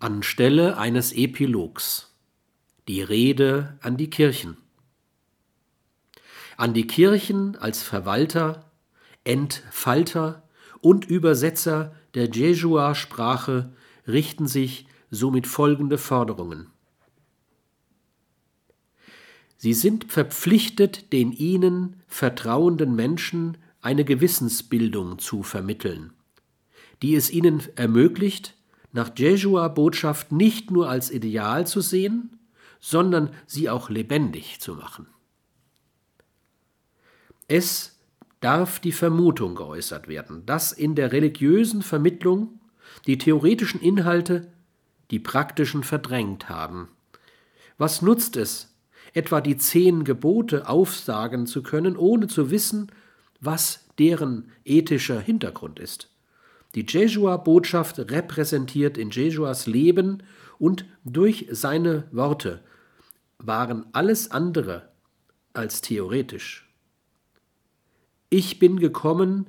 Anstelle eines Epilogs die Rede an die Kirchen. An die Kirchen als Verwalter, Entfalter und Übersetzer der Jeshua-Sprache richten sich somit folgende Forderungen. Sie sind verpflichtet, den ihnen vertrauenden Menschen eine Gewissensbildung zu vermitteln, die es ihnen ermöglicht, nach Jeshua-Botschaft nicht nur als Ideal zu sehen, sondern sie auch lebendig zu machen. Es darf die Vermutung geäußert werden, dass in der religiösen Vermittlung die theoretischen Inhalte die praktischen verdrängt haben. Was nutzt es, etwa die zehn Gebote aufsagen zu können, ohne zu wissen, was deren ethischer Hintergrund ist? Die Jesua-Botschaft repräsentiert in Jesuas Leben und durch seine Worte waren alles andere als theoretisch. Ich bin gekommen,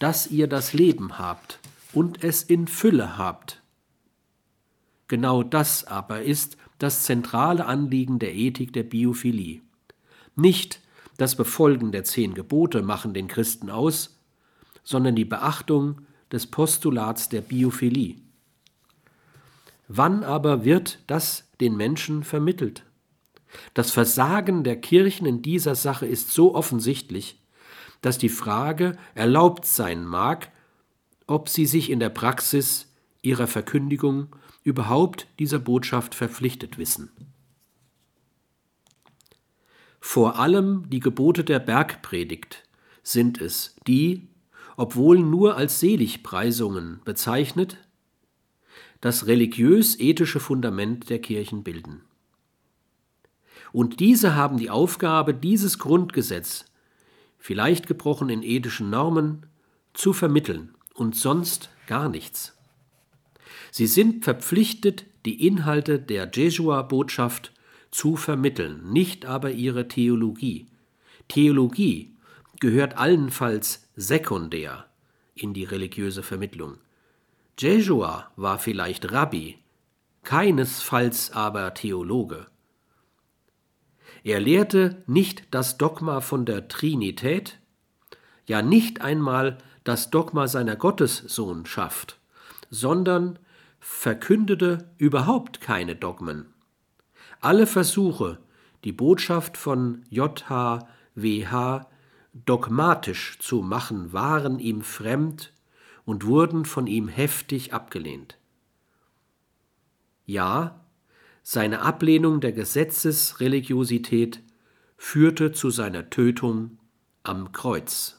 dass ihr das Leben habt und es in Fülle habt. Genau das aber ist das zentrale Anliegen der Ethik der Biophilie. Nicht das Befolgen der zehn Gebote machen den Christen aus, sondern die Beachtung des Postulats der Biophilie. Wann aber wird das den Menschen vermittelt? Das Versagen der Kirchen in dieser Sache ist so offensichtlich, dass die Frage erlaubt sein mag, ob sie sich in der Praxis ihrer Verkündigung überhaupt dieser Botschaft verpflichtet wissen. Vor allem die Gebote der Bergpredigt sind es, die, obwohl nur als Seligpreisungen bezeichnet, das religiös-ethische Fundament der Kirchen bilden. Und diese haben die Aufgabe, dieses Grundgesetz vielleicht gebrochen in ethischen Normen, zu vermitteln und sonst gar nichts. Sie sind verpflichtet, die Inhalte der Jesua-Botschaft zu vermitteln, nicht aber ihre Theologie. Theologie gehört allenfalls sekundär in die religiöse Vermittlung. Jesua war vielleicht Rabbi, keinesfalls aber Theologe. Er lehrte nicht das Dogma von der Trinität, ja nicht einmal das Dogma seiner Gottessohnschaft, sondern verkündete überhaupt keine Dogmen. Alle Versuche, die Botschaft von JHWH dogmatisch zu machen, waren ihm fremd und wurden von ihm heftig abgelehnt. Ja, seine Ablehnung der Gesetzesreligiosität führte zu seiner Tötung am Kreuz.